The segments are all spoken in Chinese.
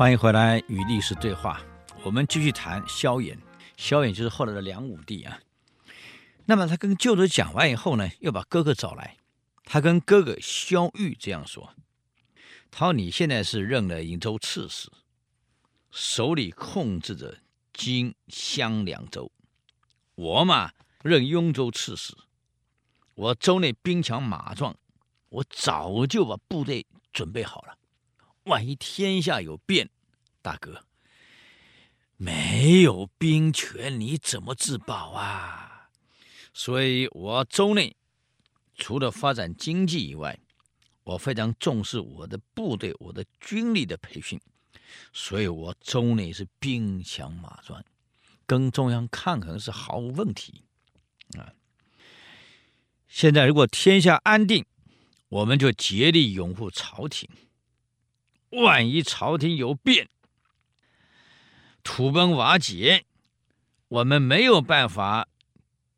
欢迎回来与历史对话。我们继续谈萧衍，萧衍就是后来的梁武帝啊。那么他跟舅舅讲完以后呢，又把哥哥找来。他跟哥哥萧玉这样说：“他说你现在是任了营州刺史，手里控制着荆襄两州。我嘛，任雍州刺史，我州内兵强马壮，我早就把部队准备好了。万一天下有变，大哥，没有兵权，你怎么自保啊？”所以，我州内除了发展经济以外，我非常重视我的部队、我的军力的培训。所以，我州内是兵强马壮，跟中央抗衡是毫无问题啊。现在，如果天下安定，我们就竭力拥护朝廷；万一朝廷有变，土崩瓦解，我们没有办法。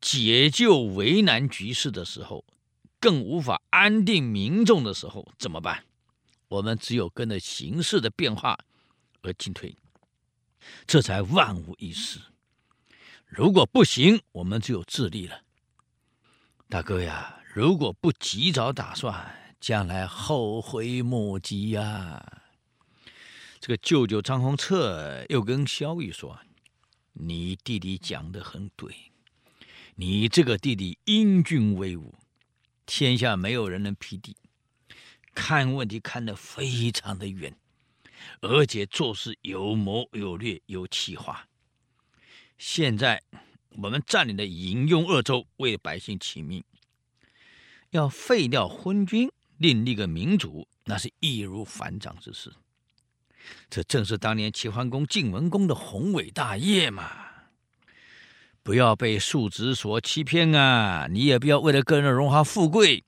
解救为难局势的时候，更无法安定民众的时候，怎么办？我们只有跟着形势的变化而进退，这才万无一失。如果不行，我们只有自立了。大哥呀，如果不及早打算，将来后悔莫及呀。这个舅舅张宏策又跟萧玉说：“你弟弟讲的很对。”你这个弟弟英俊威武，天下没有人能匹敌，看问题看得非常的远，而且做事有谋有略有计划。现在我们占领了饮用二州，为百姓请命，要废掉昏君，另立个明主，那是易如反掌之事。这正是当年齐桓公、晋文公的宏伟大业嘛。不要被数值所欺骗啊！你也不要为了个人的荣华富贵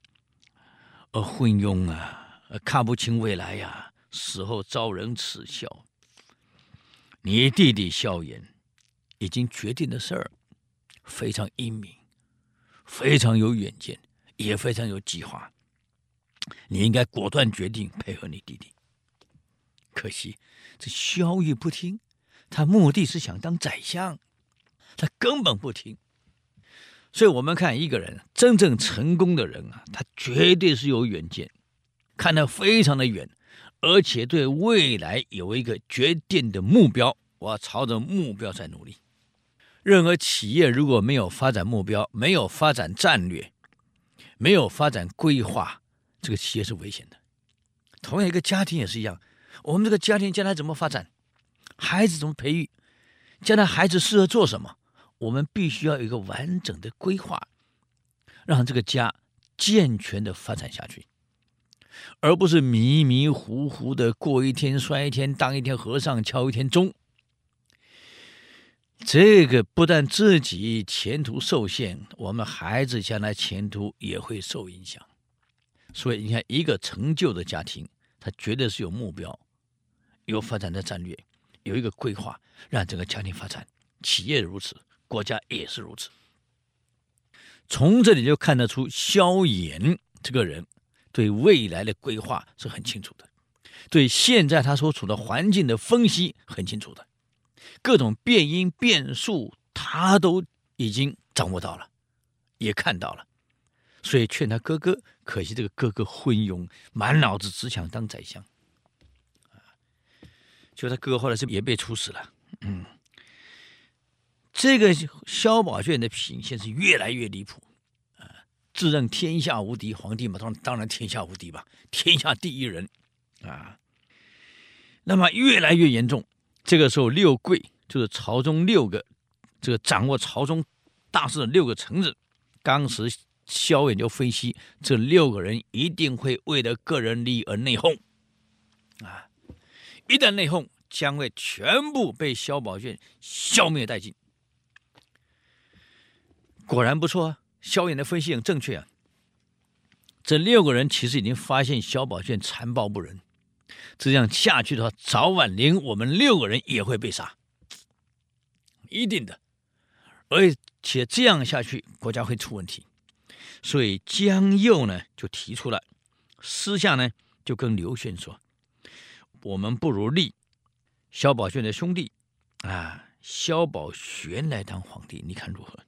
而昏庸啊，看不清未来呀、死后遭人耻笑。你弟弟萧衍已经决定的事儿，非常英明，非常有远见，也非常有计划。你应该果断决定配合你弟弟。可惜这萧玉不听，他目的是想当宰相。他根本不听，所以我们看一个人真正成功的人啊，他绝对是有远见，看得非常的远，而且对未来有一个决定的目标，我要朝着目标在努力。任何企业如果没有发展目标，没有发展战略，没有发展规划，这个企业是危险的。同样，一个家庭也是一样，我们这个家庭将来怎么发展，孩子怎么培育，将来孩子适合做什么？我们必须要有一个完整的规划，让这个家健全的发展下去，而不是迷迷糊糊的过一天算一天，当一天和尚敲一天钟。这个不但自己前途受限，我们孩子将来前途也会受影响。所以，你看，一个成就的家庭，他绝对是有目标、有发展的战略、有一个规划，让整个家庭发展，企业如此。国家也是如此，从这里就看得出萧衍这个人对未来的规划是很清楚的，对现在他所处的环境的分析很清楚的，各种变因变数他都已经掌握到了，也看到了，所以劝他哥哥，可惜这个哥哥昏庸，满脑子只想当宰相，就他哥哥后来是也被处死了，嗯。这个萧宝卷的品性是越来越离谱，啊，自认天下无敌，皇帝嘛，当当然天下无敌吧，天下第一人，啊，那么越来越严重。这个时候，六贵就是朝中六个，这个掌握朝中大事的六个臣子，当时萧衍就分析，这六个人一定会为了个人利益而内讧，啊，一旦内讧，将会全部被萧宝卷消灭殆尽。果然不错啊，萧衍的分析很正确啊。这六个人其实已经发现萧宝卷残暴不仁，这样下去的话，早晚连我们六个人也会被杀，一定的。而且这样下去，国家会出问题。所以江右呢就提出来，私下呢就跟刘轩说：“我们不如立萧宝卷的兄弟啊，萧宝玄来当皇帝，你看如何？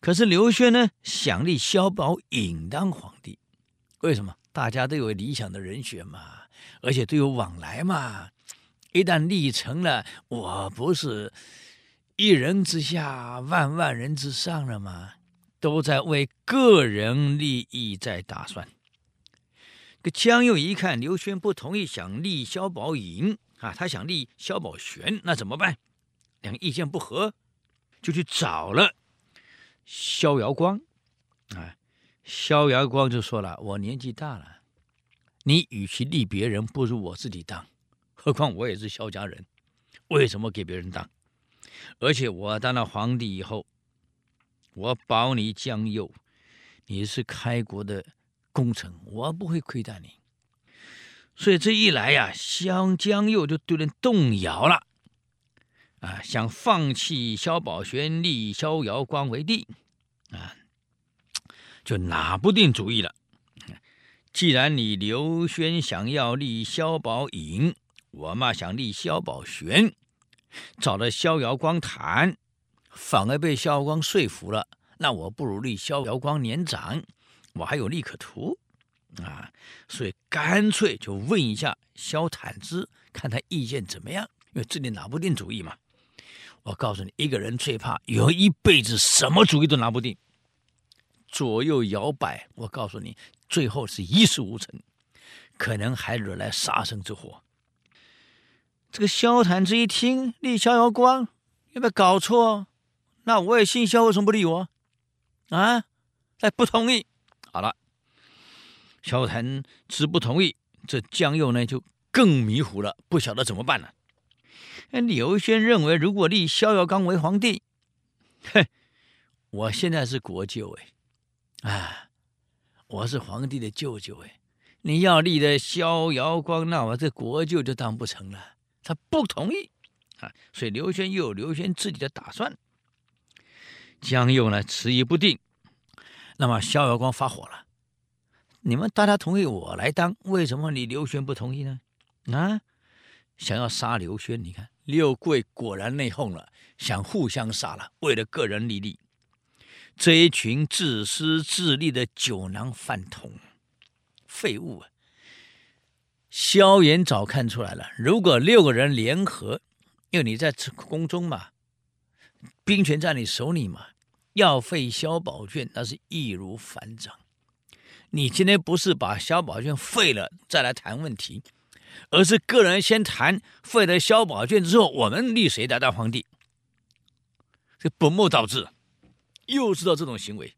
可是刘轩呢，想立萧宝颖当皇帝，为什么？大家都有理想的人选嘛，而且都有往来嘛。一旦立成了，我不是一人之下，万万人之上了吗？都在为个人利益在打算。这江右一看刘轩不同意，想立萧宝寅啊，他想立萧宝玄，那怎么办？两个意见不合，就去找了萧遥光啊。萧遥光就说了：“我年纪大了，你与其立别人，不如我自己当。”何况我也是萧家人，为什么给别人当？而且我当了皇帝以后，我保你江右，你是开国的功臣，我不会亏待你。所以这一来呀，湘江右就对人动摇了，啊，想放弃萧宝玄，立萧遥光为帝，啊，就拿不定主意了。既然你刘轩想要立萧宝颖。我嘛想立萧宝玄，找了萧遥光谈，反而被萧遥光说服了。那我不如立萧遥光年长，我还有利可图啊，所以干脆就问一下萧坦之，看他意见怎么样。因为这里拿不定主意嘛。我告诉你，一个人最怕有一辈子什么主意都拿不定，左右摇摆。我告诉你，最后是一事无成，可能还惹来杀身之祸。这个萧坦之一听立萧遥光，有没有搞错？那我也姓萧，为什么不立我？啊，他不同意。好了，萧坦之不同意，这江右呢就更迷糊了，不晓得怎么办了。刘轩认为，如果立萧遥刚为皇帝，哼，我现在是国舅哎，啊，我是皇帝的舅舅哎，你要立的萧遥光，那我这国舅就当不成了。他不同意啊，所以刘轩又有刘轩自己的打算。江右呢迟疑不定，那么萧遥光发火了：“你们大家同意我来当，为什么你刘玄不同意呢？”啊，想要杀刘轩，你看六贵果然内讧了，想互相杀了，为了个人利益。这一群自私自利的酒囊饭桶、废物啊！萧远早看出来了，如果六个人联合，因为你在宫中嘛，兵权在你手里嘛，要废萧宝卷，那是易如反掌。你今天不是把萧宝卷废了再来谈问题，而是个人先谈废了萧宝卷之后，我们立谁来当皇帝？这本末倒置，又知道这种行为。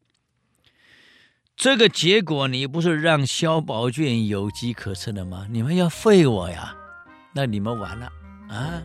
这个结果，你不是让萧宝卷有机可乘了吗？你们要废我呀，那你们完了啊！